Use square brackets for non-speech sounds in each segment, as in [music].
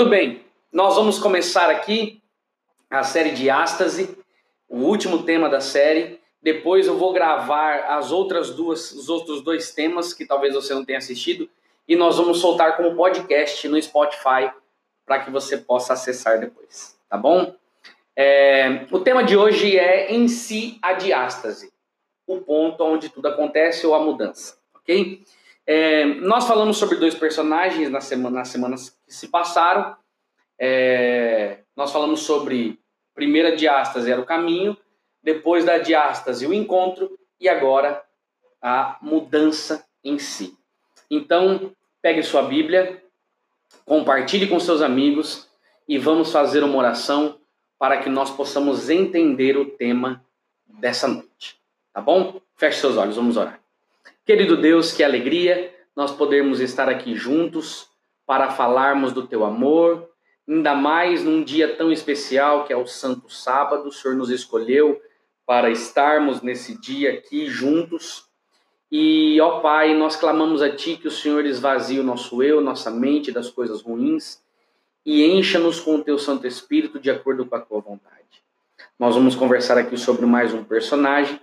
Muito bem, nós vamos começar aqui a série de ástase, o último tema da série. Depois eu vou gravar as outras duas, os outros dois temas que talvez você não tenha assistido e nós vamos soltar como podcast no Spotify para que você possa acessar depois, tá bom? É, o tema de hoje é em si a diástase, o ponto onde tudo acontece ou a mudança, ok? É, nós falamos sobre dois personagens na semana, nas semanas que se passaram. É, nós falamos sobre primeira diástase era o caminho, depois da diástase o encontro e agora a mudança em si. Então, pegue sua Bíblia, compartilhe com seus amigos e vamos fazer uma oração para que nós possamos entender o tema dessa noite. Tá bom? Feche seus olhos, vamos orar. Querido Deus, que alegria nós podermos estar aqui juntos para falarmos do teu amor, ainda mais num dia tão especial que é o Santo Sábado. O Senhor nos escolheu para estarmos nesse dia aqui juntos. E, ó Pai, nós clamamos a Ti que o Senhor esvazie o nosso eu, nossa mente das coisas ruins e encha-nos com o Teu Santo Espírito de acordo com a Tua vontade. Nós vamos conversar aqui sobre mais um personagem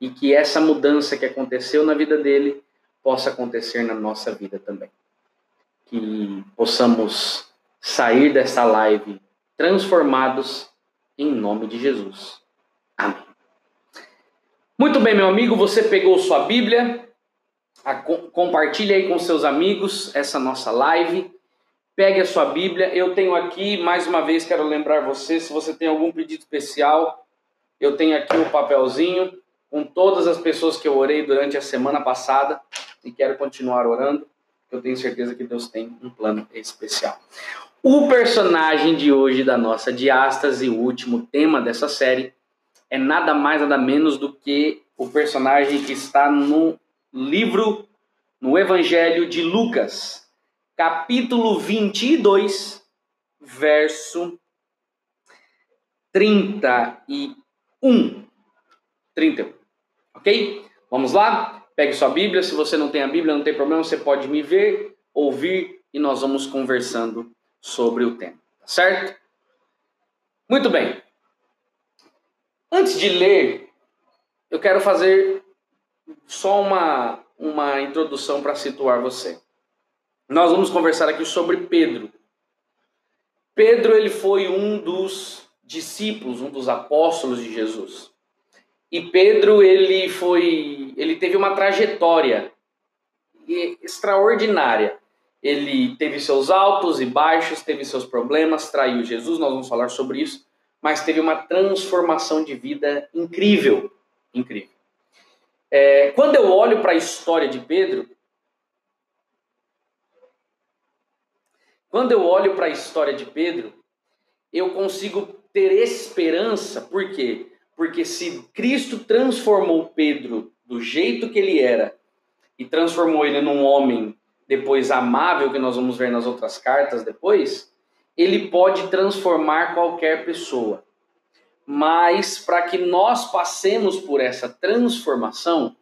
e que essa mudança que aconteceu na vida dele possa acontecer na nossa vida também. Que possamos sair dessa live transformados em nome de Jesus. Amém. Muito bem, meu amigo, você pegou sua Bíblia, a, compartilhe aí com seus amigos essa nossa live. Pegue a sua Bíblia. Eu tenho aqui, mais uma vez, quero lembrar você, se você tem algum pedido especial, eu tenho aqui o um papelzinho com todas as pessoas que eu orei durante a semana passada e quero continuar orando. Eu tenho certeza que Deus tem um plano especial. O personagem de hoje da nossa diástase, o último tema dessa série, é nada mais nada menos do que o personagem que está no livro, no Evangelho de Lucas, capítulo 22, verso 31. 31. Ok? Vamos lá? Pegue sua Bíblia. Se você não tem a Bíblia, não tem problema, você pode me ver, ouvir e nós vamos conversando sobre o tema. Tá certo? Muito bem. Antes de ler, eu quero fazer só uma, uma introdução para situar você. Nós vamos conversar aqui sobre Pedro. Pedro ele foi um dos discípulos, um dos apóstolos de Jesus. E Pedro, ele foi, ele teve uma trajetória extraordinária. Ele teve seus altos e baixos, teve seus problemas, traiu Jesus, nós vamos falar sobre isso, mas teve uma transformação de vida incrível, incrível. É, quando eu olho para a história de Pedro, quando eu olho para a história de Pedro, eu consigo ter esperança, por quê? Porque se Cristo transformou Pedro do jeito que ele era e transformou ele num homem depois amável, que nós vamos ver nas outras cartas depois, ele pode transformar qualquer pessoa. Mas para que nós passemos por essa transformação,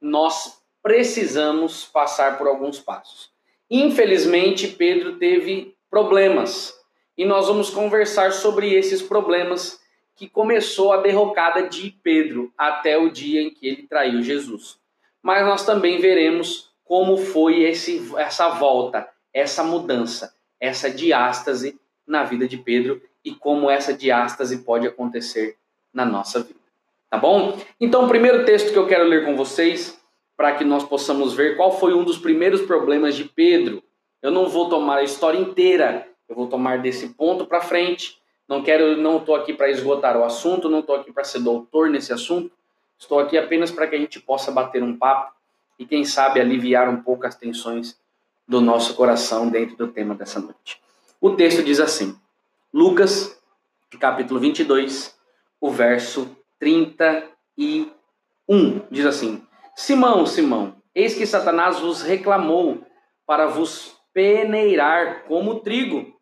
nós precisamos passar por alguns passos. Infelizmente, Pedro teve problemas e nós vamos conversar sobre esses problemas que começou a derrocada de Pedro até o dia em que ele traiu Jesus. Mas nós também veremos como foi esse, essa volta, essa mudança, essa diástase na vida de Pedro e como essa diástase pode acontecer na nossa vida. Tá bom? Então, o primeiro texto que eu quero ler com vocês, para que nós possamos ver qual foi um dos primeiros problemas de Pedro. Eu não vou tomar a história inteira, eu vou tomar desse ponto para frente não quero, não estou aqui para esgotar o assunto, não estou aqui para ser doutor nesse assunto. Estou aqui apenas para que a gente possa bater um papo e quem sabe aliviar um pouco as tensões do nosso coração dentro do tema dessa noite. O texto diz assim: Lucas, capítulo 22, o verso 31, diz assim: Simão, Simão, eis que Satanás vos reclamou para vos peneirar como trigo.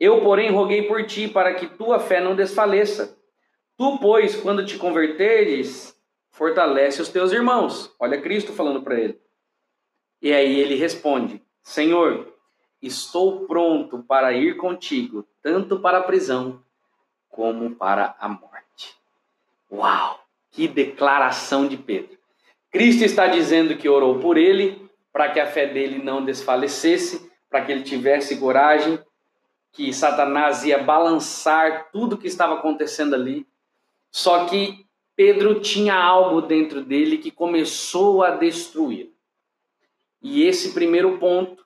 Eu, porém, roguei por ti para que tua fé não desfaleça. Tu, pois, quando te converteres, fortalece os teus irmãos. Olha Cristo falando para ele. E aí ele responde: Senhor, estou pronto para ir contigo, tanto para a prisão como para a morte. Uau! Que declaração de Pedro. Cristo está dizendo que orou por ele para que a fé dele não desfalecesse, para que ele tivesse coragem, que Satanás ia balançar tudo que estava acontecendo ali. Só que Pedro tinha algo dentro dele que começou a destruir. E esse primeiro ponto,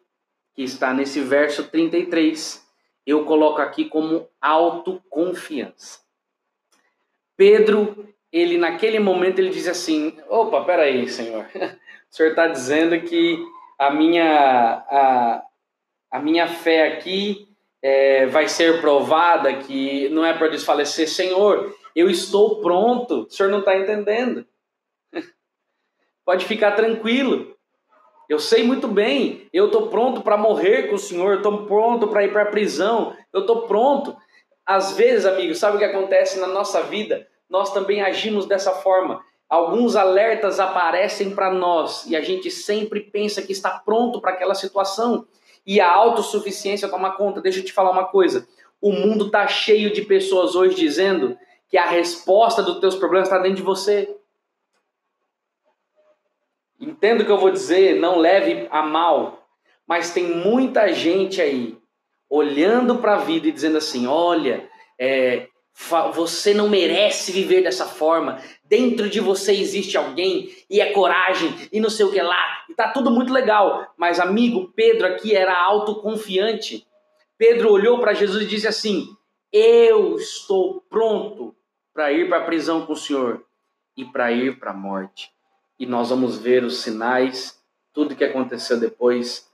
que está nesse verso 33, eu coloco aqui como autoconfiança. Pedro, ele naquele momento ele diz assim: "Opa, peraí, Senhor. [laughs] O Senhor está dizendo que a minha a, a minha fé aqui é, vai ser provada, que não é para desfalecer, Senhor. Eu estou pronto. O Senhor não está entendendo. [laughs] Pode ficar tranquilo. Eu sei muito bem, eu estou pronto para morrer com o Senhor, estou pronto para ir para a prisão, eu estou pronto. Às vezes, amigos, sabe o que acontece na nossa vida? Nós também agimos dessa forma. Alguns alertas aparecem para nós e a gente sempre pensa que está pronto para aquela situação e a autossuficiência toma conta. Deixa eu te falar uma coisa: o mundo está cheio de pessoas hoje dizendo que a resposta dos teus problemas está dentro de você. Entendo o que eu vou dizer, não leve a mal, mas tem muita gente aí olhando para a vida e dizendo assim: olha, é, você não merece viver dessa forma. Dentro de você existe alguém e é coragem e não sei o que lá. E tá tudo muito legal. Mas, amigo, Pedro aqui era autoconfiante. Pedro olhou para Jesus e disse assim: Eu estou pronto para ir para a prisão com o Senhor e para ir para a morte e nós vamos ver os sinais, tudo que aconteceu depois.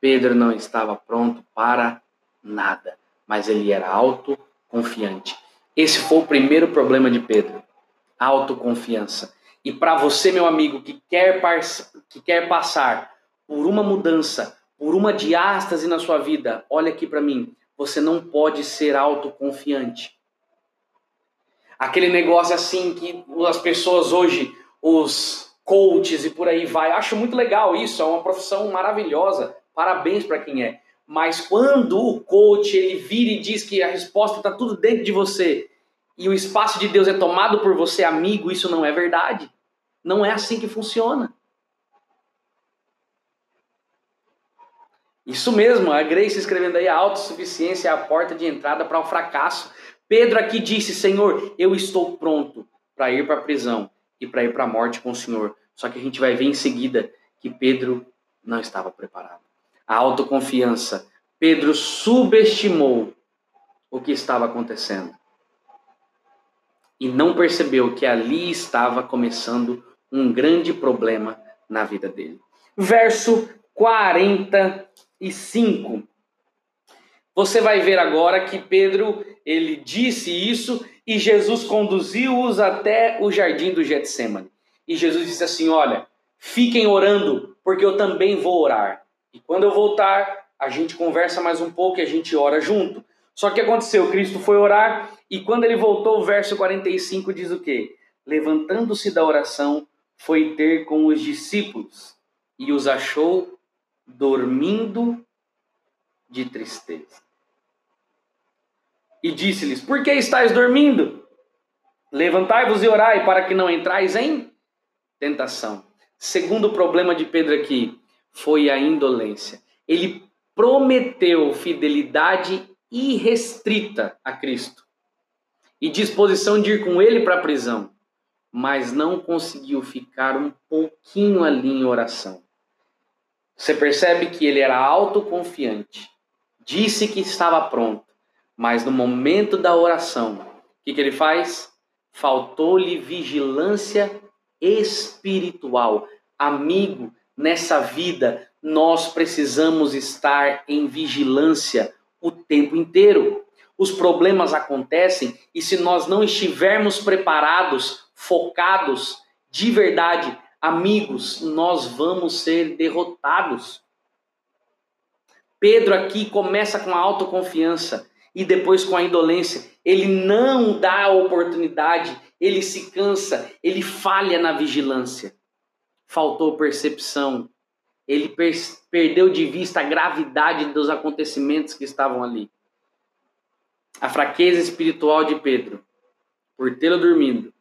Pedro não estava pronto para nada, mas ele era autoconfiante. Esse foi o primeiro problema de Pedro, autoconfiança. E para você, meu amigo, que quer, que quer passar por uma mudança, por uma diástase na sua vida, olha aqui para mim, você não pode ser autoconfiante. Aquele negócio assim que as pessoas hoje, os coaches e por aí vai. Acho muito legal isso, é uma profissão maravilhosa. Parabéns para quem é. Mas quando o coach ele vira e diz que a resposta está tudo dentro de você e o espaço de Deus é tomado por você, amigo, isso não é verdade. Não é assim que funciona. Isso mesmo, a Grace escrevendo aí, a autossuficiência é a porta de entrada para o fracasso. Pedro aqui disse: Senhor, eu estou pronto para ir para a prisão e para ir para a morte com o Senhor. Só que a gente vai ver em seguida que Pedro não estava preparado. A autoconfiança. Pedro subestimou o que estava acontecendo e não percebeu que ali estava começando um grande problema na vida dele. Verso 45. Você vai ver agora que Pedro, ele disse isso e Jesus conduziu-os até o jardim do Getsemane. E Jesus disse assim: Olha, fiquem orando, porque eu também vou orar. E quando eu voltar, a gente conversa mais um pouco e a gente ora junto. Só que aconteceu, Cristo foi orar e quando ele voltou, o verso 45 diz o quê? Levantando-se da oração, foi ter com os discípulos e os achou dormindo de tristeza e disse-lhes: Por que estáis dormindo? Levantai-vos e orai para que não entrais em tentação. Segundo problema de Pedro aqui foi a indolência. Ele prometeu fidelidade irrestrita a Cristo e disposição de ir com ele para a prisão, mas não conseguiu ficar um pouquinho ali em oração. Você percebe que ele era autoconfiante, disse que estava pronto, mas no momento da oração, o que, que ele faz? Faltou-lhe vigilância espiritual. Amigo, nessa vida nós precisamos estar em vigilância o tempo inteiro. Os problemas acontecem e se nós não estivermos preparados, focados de verdade, amigos, nós vamos ser derrotados. Pedro aqui começa com a autoconfiança e depois com a indolência. Ele não dá a oportunidade, ele se cansa, ele falha na vigilância. Faltou percepção, ele per perdeu de vista a gravidade dos acontecimentos que estavam ali. A fraqueza espiritual de Pedro, por tê-lo dormindo,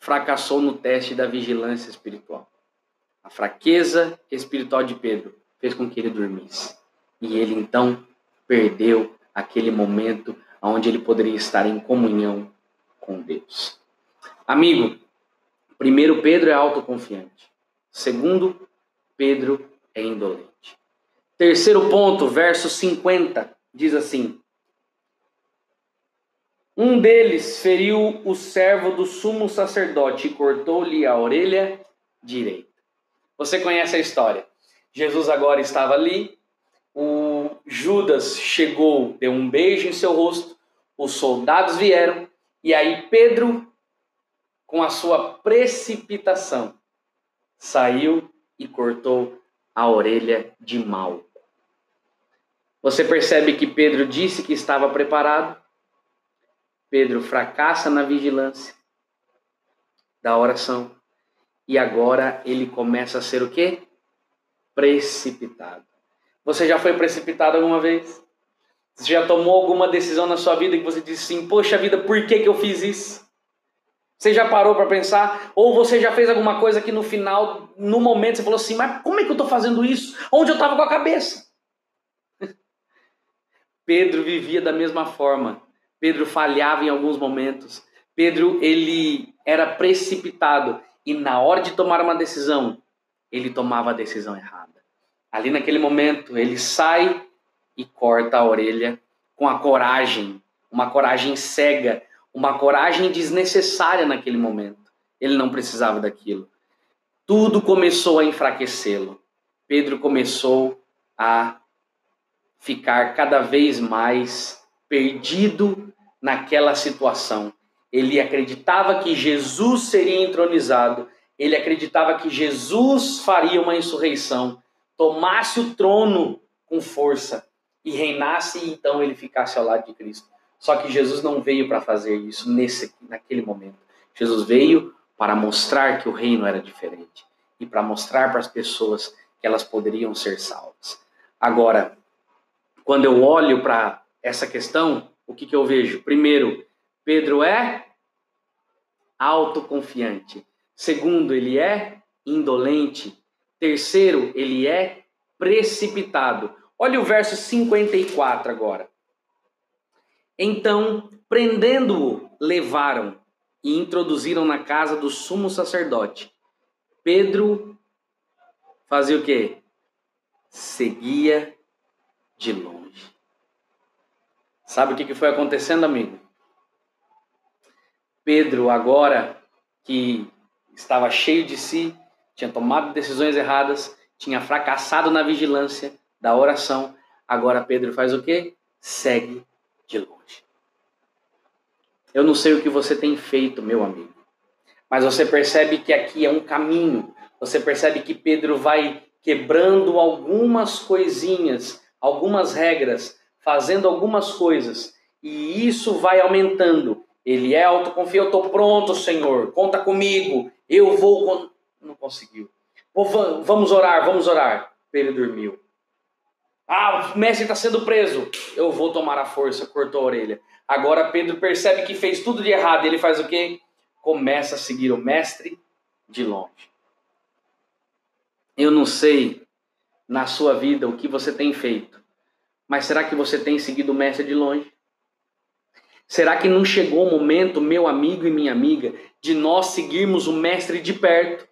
fracassou no teste da vigilância espiritual. A fraqueza espiritual de Pedro fez com que ele dormisse. E ele então perdeu aquele momento onde ele poderia estar em comunhão com Deus. Amigo, primeiro Pedro é autoconfiante. Segundo, Pedro é indolente. Terceiro ponto, verso 50, diz assim: Um deles feriu o servo do sumo sacerdote e cortou-lhe a orelha direita. Você conhece a história. Jesus agora estava ali, o Judas chegou, deu um beijo em seu rosto, os soldados vieram, e aí Pedro, com a sua precipitação, saiu e cortou a orelha de Malco. Você percebe que Pedro disse que estava preparado. Pedro fracassa na vigilância da oração. E agora ele começa a ser o quê? Precipitado. Você já foi precipitado alguma vez? Você já tomou alguma decisão na sua vida que você disse assim: Poxa vida, por que, que eu fiz isso? Você já parou para pensar? Ou você já fez alguma coisa que no final, no momento, você falou assim: Mas como é que eu estou fazendo isso? Onde eu estava com a cabeça? [laughs] Pedro vivia da mesma forma. Pedro falhava em alguns momentos. Pedro, ele era precipitado. E na hora de tomar uma decisão, ele tomava a decisão errada. Ali naquele momento, ele sai e corta a orelha com a coragem, uma coragem cega, uma coragem desnecessária naquele momento. Ele não precisava daquilo. Tudo começou a enfraquecê-lo. Pedro começou a ficar cada vez mais perdido naquela situação. Ele acreditava que Jesus seria entronizado, ele acreditava que Jesus faria uma insurreição, tomasse o trono com força e reinasse e então ele ficasse ao lado de Cristo. Só que Jesus não veio para fazer isso nesse naquele momento. Jesus veio para mostrar que o reino era diferente e para mostrar para as pessoas que elas poderiam ser salvas. Agora, quando eu olho para essa questão, o que, que eu vejo? Primeiro, Pedro é autoconfiante. Segundo, ele é indolente. Terceiro, ele é precipitado. Olha o verso 54 agora. Então, prendendo-o, levaram e introduziram na casa do sumo sacerdote. Pedro fazia o quê? Seguia de longe. Sabe o que foi acontecendo, amigo? Pedro, agora que estava cheio de si, tinha tomado decisões erradas, tinha fracassado na vigilância da oração. Agora Pedro faz o quê? Segue de longe. Eu não sei o que você tem feito, meu amigo, mas você percebe que aqui é um caminho. Você percebe que Pedro vai quebrando algumas coisinhas, algumas regras, fazendo algumas coisas, e isso vai aumentando. Ele é autoconfiante, eu estou pronto, Senhor, conta comigo, eu vou. Não conseguiu. Vamos orar, vamos orar. Pedro dormiu. Ah, o mestre está sendo preso. Eu vou tomar a força, cortou a orelha. Agora Pedro percebe que fez tudo de errado. Ele faz o quê? Começa a seguir o mestre de longe. Eu não sei na sua vida o que você tem feito, mas será que você tem seguido o mestre de longe? Será que não chegou o momento, meu amigo e minha amiga, de nós seguirmos o mestre de perto?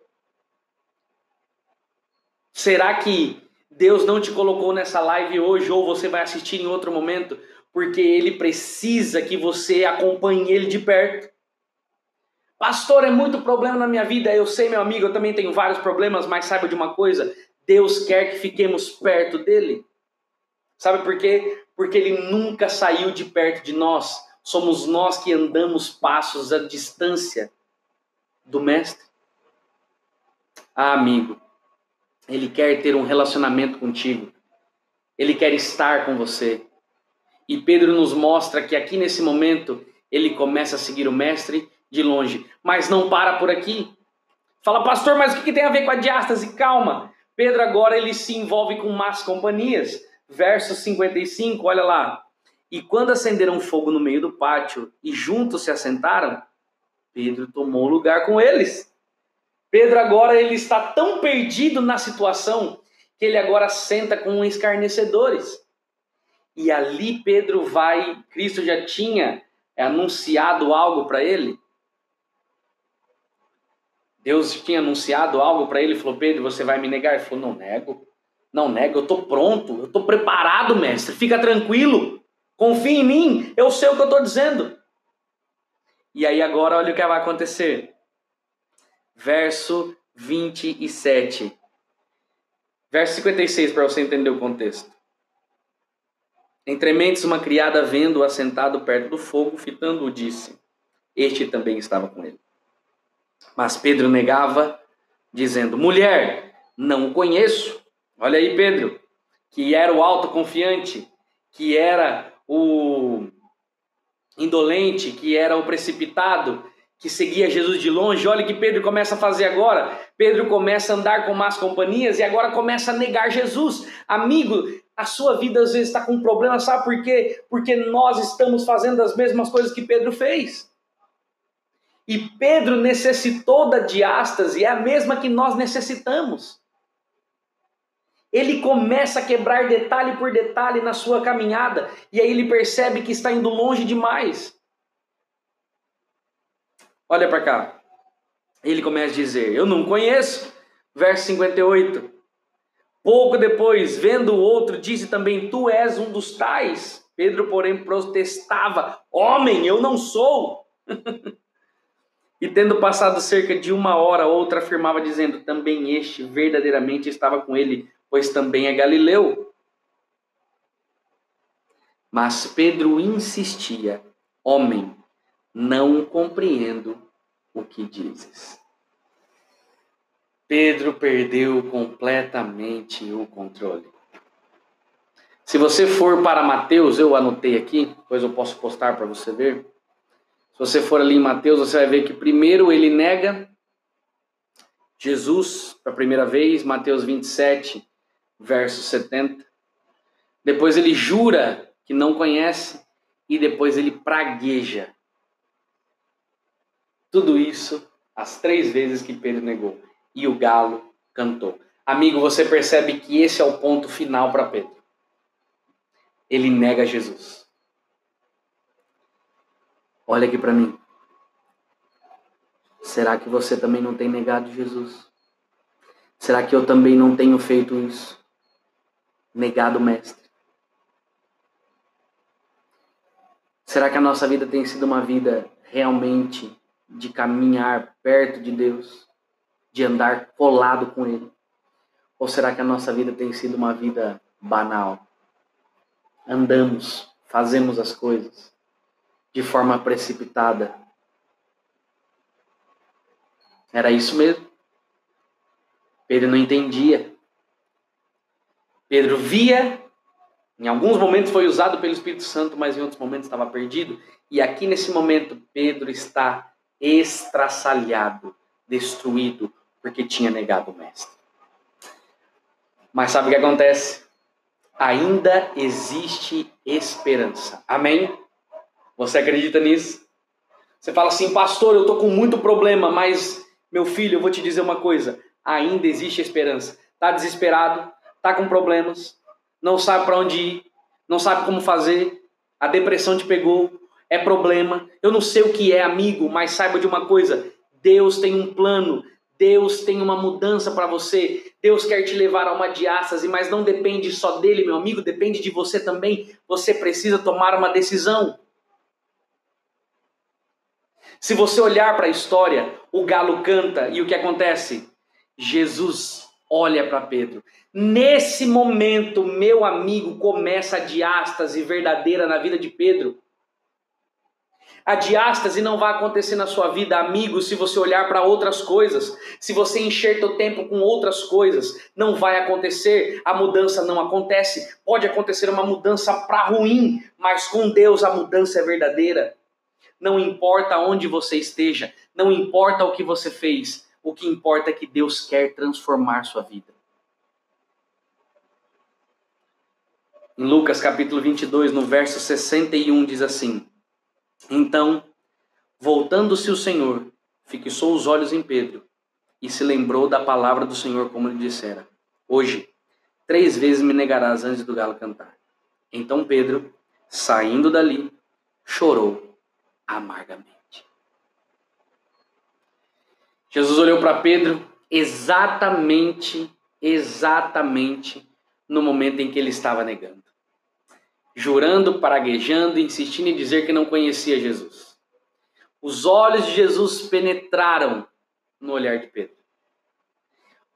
Será que Deus não te colocou nessa live hoje ou você vai assistir em outro momento porque ele precisa que você acompanhe ele de perto? Pastor, é muito problema na minha vida. Eu sei, meu amigo, eu também tenho vários problemas, mas saiba de uma coisa: Deus quer que fiquemos perto dele. Sabe por quê? Porque ele nunca saiu de perto de nós. Somos nós que andamos passos à distância do Mestre. Ah, amigo, ele quer ter um relacionamento contigo. Ele quer estar com você. E Pedro nos mostra que aqui nesse momento ele começa a seguir o mestre de longe, mas não para por aqui. Fala, pastor, mas o que tem a ver com a diástase? Calma, Pedro agora ele se envolve com más companhias. Verso 55, olha lá. E quando acenderam fogo no meio do pátio e juntos se assentaram, Pedro tomou lugar com eles. Pedro agora ele está tão perdido na situação que ele agora senta com escarnecedores. E ali Pedro vai, Cristo já tinha anunciado algo para ele. Deus tinha anunciado algo para ele, falou: Pedro, você vai me negar? Ele falou: Não nego, não nego, eu estou pronto, eu estou preparado, mestre, fica tranquilo, confia em mim, eu sei o que eu estou dizendo. E aí agora olha o que vai acontecer. Verso 27. Verso 56, para você entender o contexto. Entre mentes, uma criada, vendo-o assentado perto do fogo, fitando-o, disse: Este também estava com ele. Mas Pedro negava, dizendo: Mulher, não o conheço. Olha aí, Pedro, que era o autoconfiante, que era o indolente, que era o precipitado, que seguia Jesus de longe. Olha o que Pedro começa a fazer agora. Pedro começa a andar com más companhias e agora começa a negar Jesus. Amigo, a sua vida às vezes está com problema, sabe por quê? Porque nós estamos fazendo as mesmas coisas que Pedro fez. E Pedro necessitou da diástase, é a mesma que nós necessitamos. Ele começa a quebrar detalhe por detalhe na sua caminhada, e aí ele percebe que está indo longe demais. Olha para cá. Ele começa a dizer: Eu não conheço. Verso 58. Pouco depois, vendo o outro, disse também: Tu és um dos tais. Pedro, porém, protestava: Homem, eu não sou. [laughs] E tendo passado cerca de uma hora, outra afirmava, dizendo: Também este verdadeiramente estava com ele, pois também é Galileu. Mas Pedro insistia: Homem, não compreendo o que dizes. Pedro perdeu completamente o controle. Se você for para Mateus, eu anotei aqui, depois eu posso postar para você ver. Se você for ali em Mateus, você vai ver que primeiro ele nega Jesus para a primeira vez, Mateus 27, verso 70. Depois ele jura que não conhece e depois ele pragueja. Tudo isso as três vezes que Pedro negou. E o galo cantou. Amigo, você percebe que esse é o ponto final para Pedro. Ele nega Jesus. Olha aqui para mim. Será que você também não tem negado Jesus? Será que eu também não tenho feito isso? Negado o Mestre? Será que a nossa vida tem sido uma vida realmente de caminhar perto de Deus, de andar colado com Ele? Ou será que a nossa vida tem sido uma vida banal? Andamos, fazemos as coisas, de forma precipitada. Era isso mesmo. Pedro não entendia. Pedro via, em alguns momentos foi usado pelo Espírito Santo, mas em outros momentos estava perdido. E aqui nesse momento, Pedro está estraçalhado, destruído, porque tinha negado o Mestre. Mas sabe o que acontece? Ainda existe esperança. Amém? Você acredita nisso? Você fala assim, pastor, eu tô com muito problema, mas meu filho, eu vou te dizer uma coisa: ainda existe esperança. Tá desesperado, tá com problemas, não sabe para onde ir, não sabe como fazer, a depressão te pegou, é problema. Eu não sei o que é, amigo, mas saiba de uma coisa: Deus tem um plano, Deus tem uma mudança para você. Deus quer te levar a uma diástase, mas não depende só dele, meu amigo, depende de você também. Você precisa tomar uma decisão. Se você olhar para a história, o galo canta e o que acontece? Jesus olha para Pedro. Nesse momento, meu amigo, começa a diástase verdadeira na vida de Pedro. A diástase não vai acontecer na sua vida, amigo, se você olhar para outras coisas, se você encher o tempo com outras coisas, não vai acontecer, a mudança não acontece. Pode acontecer uma mudança para ruim, mas com Deus a mudança é verdadeira. Não importa onde você esteja, não importa o que você fez, o que importa é que Deus quer transformar sua vida. Em Lucas capítulo 22, no verso 61 diz assim: então, voltando-se o Senhor, fixou os olhos em Pedro e se lembrou da palavra do Senhor, como lhe dissera: Hoje, três vezes me negarás antes do galo cantar. Então Pedro, saindo dali, chorou amargamente. Jesus olhou para Pedro exatamente, exatamente no momento em que ele estava negando. Jurando, paraguejando, insistindo em dizer que não conhecia Jesus. Os olhos de Jesus penetraram no olhar de Pedro.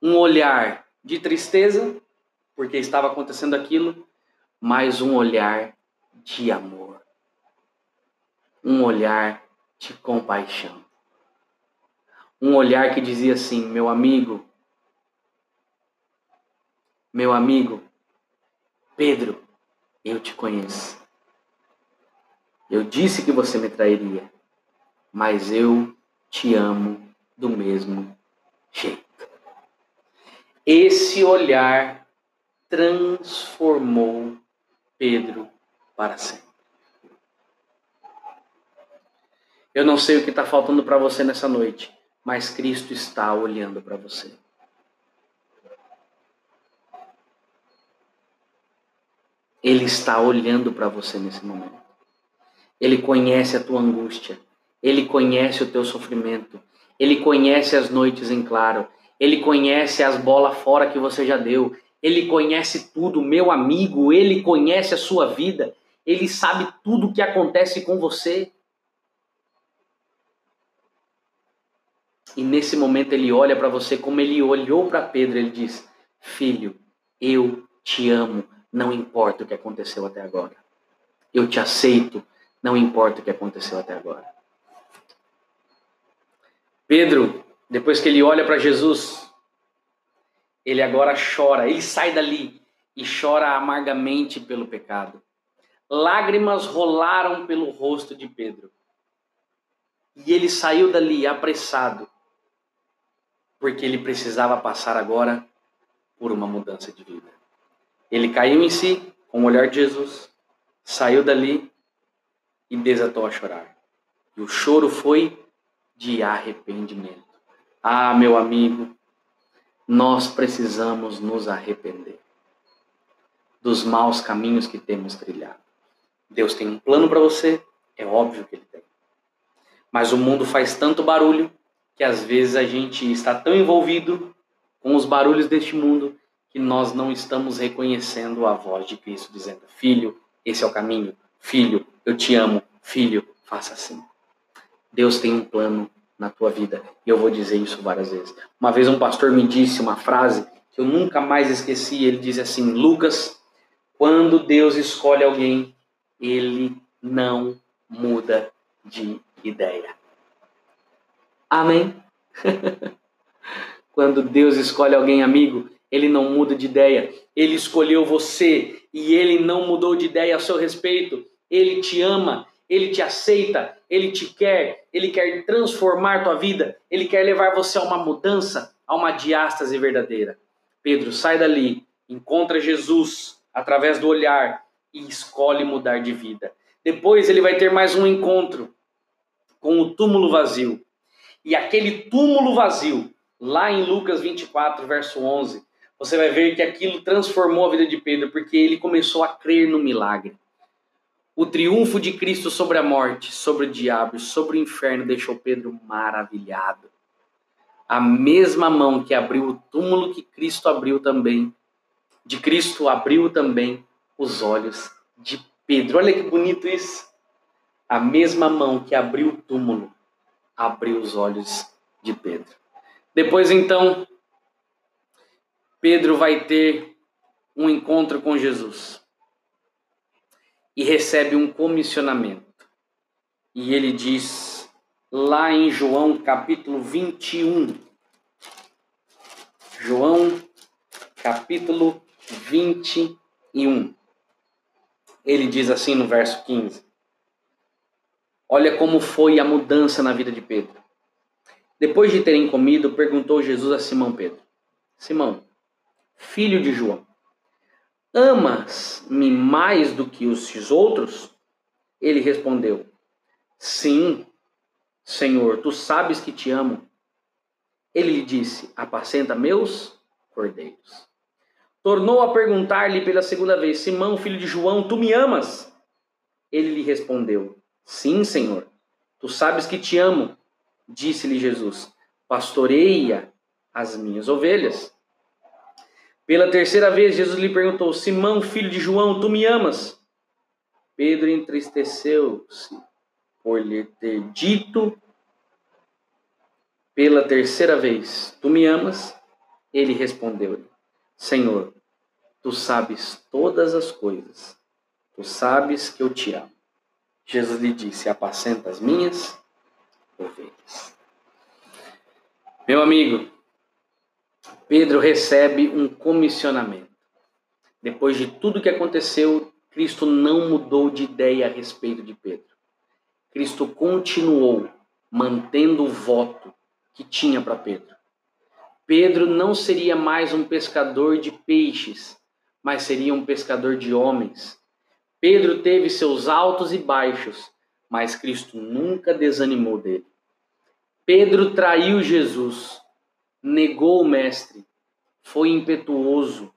Um olhar de tristeza, porque estava acontecendo aquilo, mas um olhar de amor. Um olhar de compaixão. Um olhar que dizia assim: meu amigo, meu amigo, Pedro, eu te conheço. Eu disse que você me trairia, mas eu te amo do mesmo jeito. Esse olhar transformou Pedro para sempre. Eu não sei o que está faltando para você nessa noite, mas Cristo está olhando para você. Ele está olhando para você nesse momento. Ele conhece a tua angústia. Ele conhece o teu sofrimento. Ele conhece as noites em claro. Ele conhece as bolas fora que você já deu. Ele conhece tudo, meu amigo. Ele conhece a sua vida. Ele sabe tudo o que acontece com você. E nesse momento ele olha para você como ele olhou para Pedro. Ele diz: Filho, eu te amo não importa o que aconteceu até agora. Eu te aceito, não importa o que aconteceu até agora. Pedro, depois que ele olha para Jesus, ele agora chora, ele sai dali e chora amargamente pelo pecado. Lágrimas rolaram pelo rosto de Pedro. E ele saiu dali apressado, porque ele precisava passar agora por uma mudança de vida. Ele caiu em si com o olhar de Jesus, saiu dali e desatou a chorar. E o choro foi de arrependimento. Ah, meu amigo, nós precisamos nos arrepender dos maus caminhos que temos trilhado. Deus tem um plano para você, é óbvio que ele tem. Mas o mundo faz tanto barulho que às vezes a gente está tão envolvido com os barulhos deste mundo que nós não estamos reconhecendo a voz de Cristo dizendo: Filho, esse é o caminho. Filho, eu te amo. Filho, faça assim. Deus tem um plano na tua vida. E eu vou dizer isso várias vezes. Uma vez um pastor me disse uma frase que eu nunca mais esqueci. Ele diz assim: Lucas, quando Deus escolhe alguém, ele não muda de ideia. Amém? [laughs] quando Deus escolhe alguém amigo, ele não muda de ideia. Ele escolheu você e ele não mudou de ideia a seu respeito. Ele te ama, ele te aceita, ele te quer, ele quer transformar tua vida, ele quer levar você a uma mudança, a uma diástase verdadeira. Pedro, sai dali, encontra Jesus através do olhar e escolhe mudar de vida. Depois ele vai ter mais um encontro com o túmulo vazio. E aquele túmulo vazio, lá em Lucas 24, verso 11, você vai ver que aquilo transformou a vida de Pedro, porque ele começou a crer no milagre. O triunfo de Cristo sobre a morte, sobre o diabo, sobre o inferno deixou Pedro maravilhado. A mesma mão que abriu o túmulo que Cristo abriu também, de Cristo abriu também os olhos de Pedro. Olha que bonito isso. A mesma mão que abriu o túmulo abriu os olhos de Pedro. Depois então, Pedro vai ter um encontro com Jesus e recebe um comissionamento. E ele diz lá em João capítulo 21. João capítulo 21. Ele diz assim no verso 15: Olha como foi a mudança na vida de Pedro. Depois de terem comido, perguntou Jesus a Simão Pedro: Simão, filho de João, Amas-me mais do que os outros? Ele respondeu: Sim, Senhor, tu sabes que te amo. Ele lhe disse: Apacenta meus cordeiros. Tornou a perguntar-lhe pela segunda vez: Simão, filho de João, tu me amas? Ele lhe respondeu: Sim, Senhor, tu sabes que te amo. Disse-lhe Jesus: Pastoreia as minhas ovelhas. Pela terceira vez, Jesus lhe perguntou: Simão, filho de João, tu me amas? Pedro entristeceu-se por lhe ter dito pela terceira vez: Tu me amas? Ele respondeu-lhe: Senhor, tu sabes todas as coisas. Tu sabes que eu te amo. Jesus lhe disse: Apacenta as minhas ovelhas. Meu amigo, Pedro recebe um comissionamento. Depois de tudo que aconteceu, Cristo não mudou de ideia a respeito de Pedro. Cristo continuou mantendo o voto que tinha para Pedro. Pedro não seria mais um pescador de peixes, mas seria um pescador de homens. Pedro teve seus altos e baixos, mas Cristo nunca desanimou dele. Pedro traiu Jesus, negou o Mestre, foi impetuoso,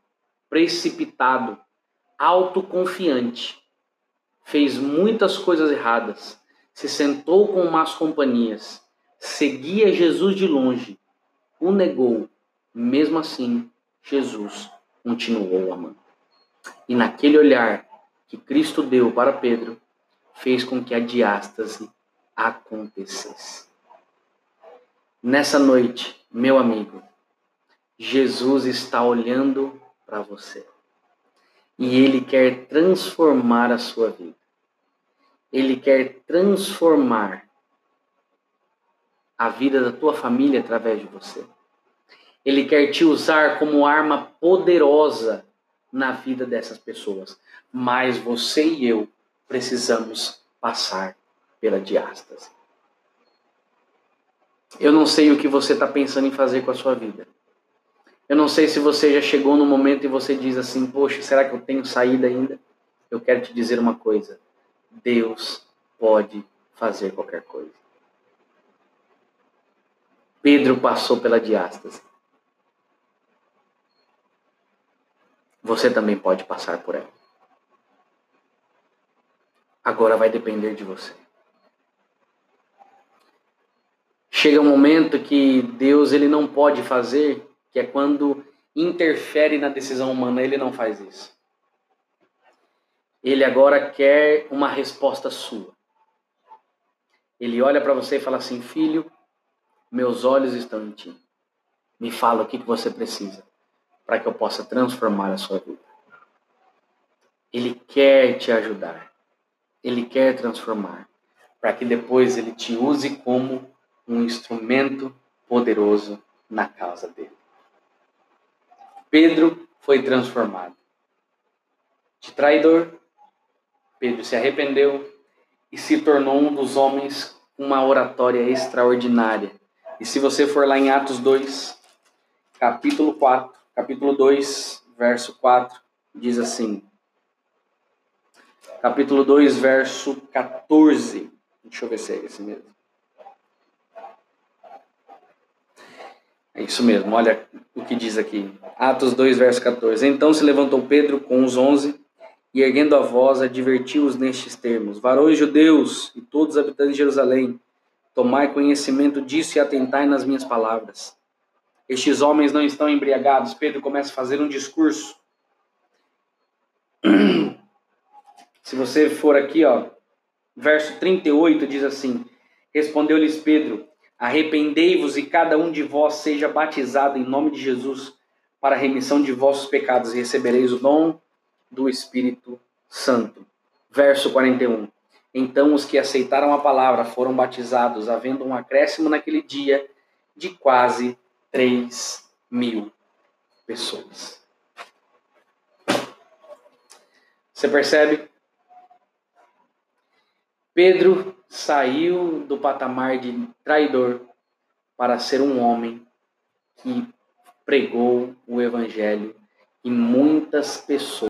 precipitado, autoconfiante, fez muitas coisas erradas, se sentou com más companhias, seguia Jesus de longe, o negou, mesmo assim, Jesus continuou amando. E naquele olhar que Cristo deu para Pedro, fez com que a diástase acontecesse. Nessa noite, meu amigo, Jesus está olhando para você. E ele quer transformar a sua vida. Ele quer transformar a vida da tua família através de você. Ele quer te usar como arma poderosa na vida dessas pessoas. Mas você e eu precisamos passar pela diástase. Eu não sei o que você está pensando em fazer com a sua vida. Eu não sei se você já chegou no momento e você diz assim: Poxa, será que eu tenho saída ainda? Eu quero te dizer uma coisa: Deus pode fazer qualquer coisa. Pedro passou pela diástase. Você também pode passar por ela. Agora vai depender de você. Chega um momento que Deus ele não pode fazer, que é quando interfere na decisão humana, ele não faz isso. Ele agora quer uma resposta sua. Ele olha para você e fala assim: "Filho, meus olhos estão em ti. Me fala o que você precisa para que eu possa transformar a sua vida. Ele quer te ajudar. Ele quer transformar. Para que depois ele te use como um instrumento poderoso na causa dele. Pedro foi transformado. De traidor, Pedro se arrependeu e se tornou um dos homens com uma oratória extraordinária e se você for lá em Atos 2, capítulo 4, capítulo 2, verso 4, diz assim. Capítulo 2, verso 14. Deixa eu ver se é esse mesmo. É isso mesmo, olha o que diz aqui. Atos 2, verso 14. Então se levantou Pedro com os onze e, erguendo a voz, advertiu-os nestes termos: Varões judeus e todos os habitantes de Jerusalém, Tomai conhecimento disso e atentai nas minhas palavras. Estes homens não estão embriagados. Pedro começa a fazer um discurso. [clears throat] Se você for aqui, ó, verso 38 diz assim: Respondeu-lhes Pedro: Arrependei-vos e cada um de vós seja batizado em nome de Jesus para a remissão de vossos pecados e recebereis o dom do Espírito Santo. Verso 41. Então os que aceitaram a palavra foram batizados, havendo um acréscimo naquele dia de quase 3 mil pessoas. Você percebe? Pedro saiu do patamar de traidor para ser um homem que pregou o evangelho e muitas pessoas